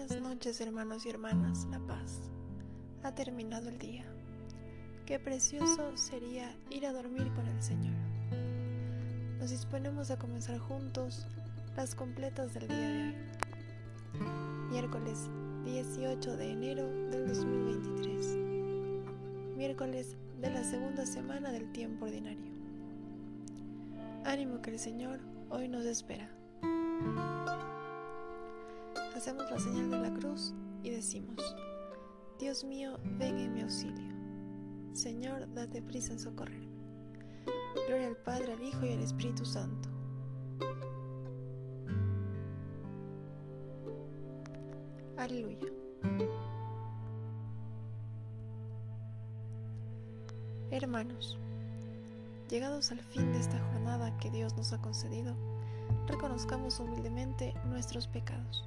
Buenas noches hermanos y hermanas, La Paz. Ha terminado el día. Qué precioso sería ir a dormir con el Señor. Nos disponemos a comenzar juntos las completas del día de hoy. Miércoles 18 de enero del 2023. Miércoles de la segunda semana del tiempo ordinario. Ánimo que el Señor hoy nos espera. Hacemos la señal de la cruz y decimos, Dios mío, ven en mi auxilio. Señor, date prisa en socorrerme. Gloria al Padre, al Hijo y al Espíritu Santo. Aleluya. Hermanos, llegados al fin de esta jornada que Dios nos ha concedido, reconozcamos humildemente nuestros pecados.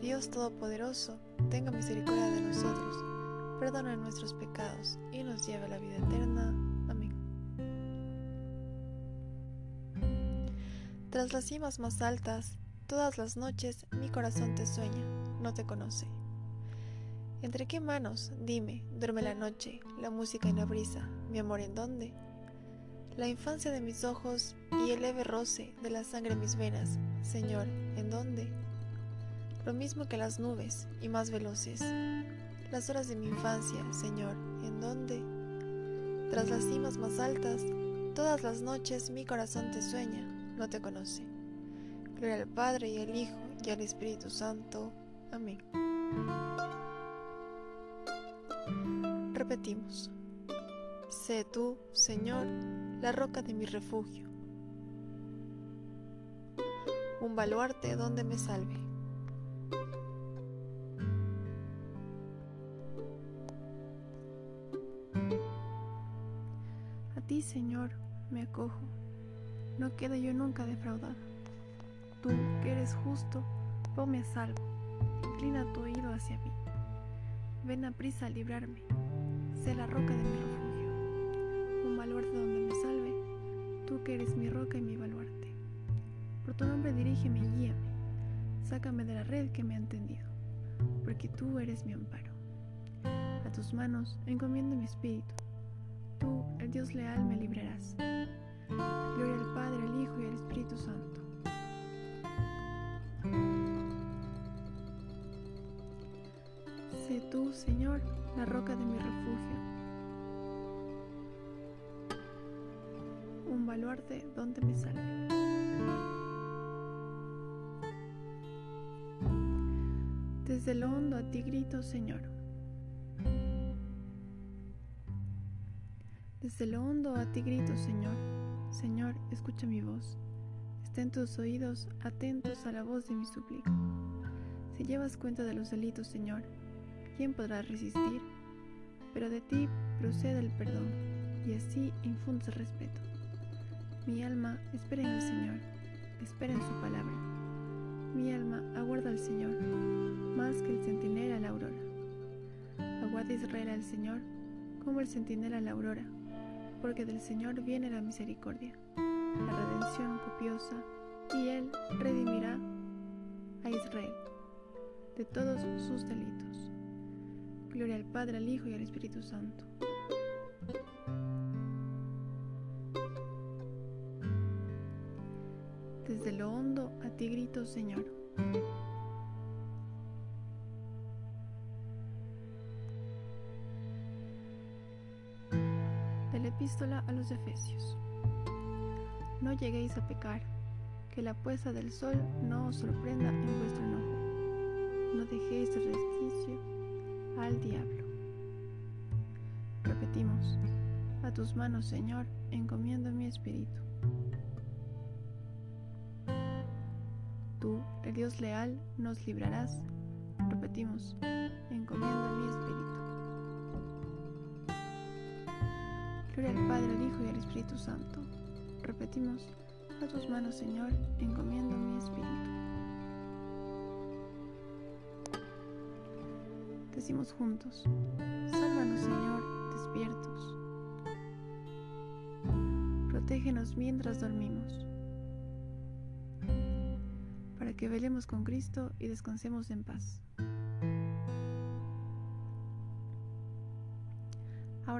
Dios Todopoderoso, tenga misericordia de nosotros, perdona nuestros pecados y nos lleve a la vida eterna. Amén. Tras las cimas más altas, todas las noches mi corazón te sueña, no te conoce. ¿Entre qué manos, dime, duerme la noche, la música y la brisa, mi amor en dónde? La infancia de mis ojos y el leve roce de la sangre en mis venas, Señor, ¿en dónde? Lo mismo que las nubes y más veloces. Las horas de mi infancia, Señor, ¿en dónde? Tras las cimas más altas, todas las noches mi corazón te sueña, no te conoce. Gloria al Padre y al Hijo y al Espíritu Santo. Amén. Repetimos. Sé tú, Señor, la roca de mi refugio, un baluarte donde me salve. Ti, Señor, me acojo. No quedo yo nunca defraudado. Tú, que eres justo, ponme a salvo. Inclina tu oído hacia mí. Ven a prisa a librarme. Sé la roca de mi refugio. Un baluarte donde me salve. Tú que eres mi roca y mi baluarte. Por tu nombre dirígeme y guíame. Sácame de la red que me ha tendido. Porque tú eres mi amparo. A tus manos encomiendo mi espíritu Tú, el Dios leal, me librarás. Gloria al Padre, al Hijo y al Espíritu Santo. Sé tú, Señor, la roca de mi refugio, un baluarte donde me salve. Desde lo hondo a ti grito, Señor. Desde lo hondo a ti grito, Señor. Señor, escucha mi voz. Estén tus oídos atentos a la voz de mi súplica. Si llevas cuenta de los delitos, Señor, ¿quién podrá resistir? Pero de ti procede el perdón, y así infundes respeto. Mi alma espera en el Señor, espera en su palabra. Mi alma aguarda al Señor, más que el centinela a la aurora. Aguarda Israel al Señor, como el centinela a la aurora porque del Señor viene la misericordia, la redención copiosa, y Él redimirá a Israel de todos sus delitos. Gloria al Padre, al Hijo y al Espíritu Santo. Desde lo hondo a ti grito, Señor. Epístola a los Efesios. No lleguéis a pecar, que la puesta del sol no os sorprenda en vuestro enojo. No dejéis de resquicio al diablo. Repetimos, a tus manos, Señor, encomiendo mi espíritu. Tú, el Dios leal, nos librarás. Repetimos, encomiendo mi espíritu. Gloria al Padre, al Hijo y al Espíritu Santo. Repetimos, a tus manos, Señor, encomiendo mi espíritu. Decimos juntos, sálvanos, Señor, despiertos. Protégenos mientras dormimos, para que velemos con Cristo y descansemos en paz.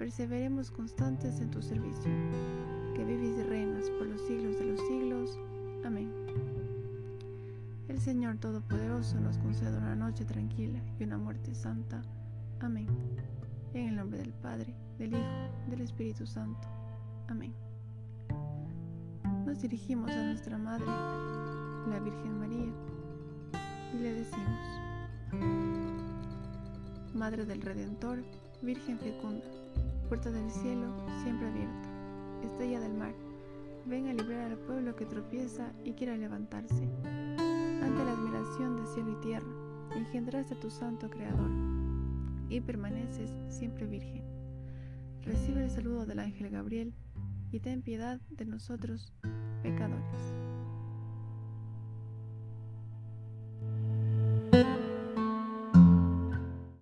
perseveremos constantes en tu servicio, que vives y reinas por los siglos de los siglos. Amén. El Señor Todopoderoso nos conceda una noche tranquila y una muerte santa. Amén. En el nombre del Padre, del Hijo, del Espíritu Santo. Amén. Nos dirigimos a nuestra Madre, la Virgen María, y le decimos, Madre del Redentor, Virgen fecunda, puerta del cielo siempre abierta, estrella del mar, ven a librar al pueblo que tropieza y quiera levantarse. Ante la admiración de cielo y tierra, engendraste a tu santo Creador y permaneces siempre virgen. Recibe el saludo del ángel Gabriel y ten piedad de nosotros, pecadores.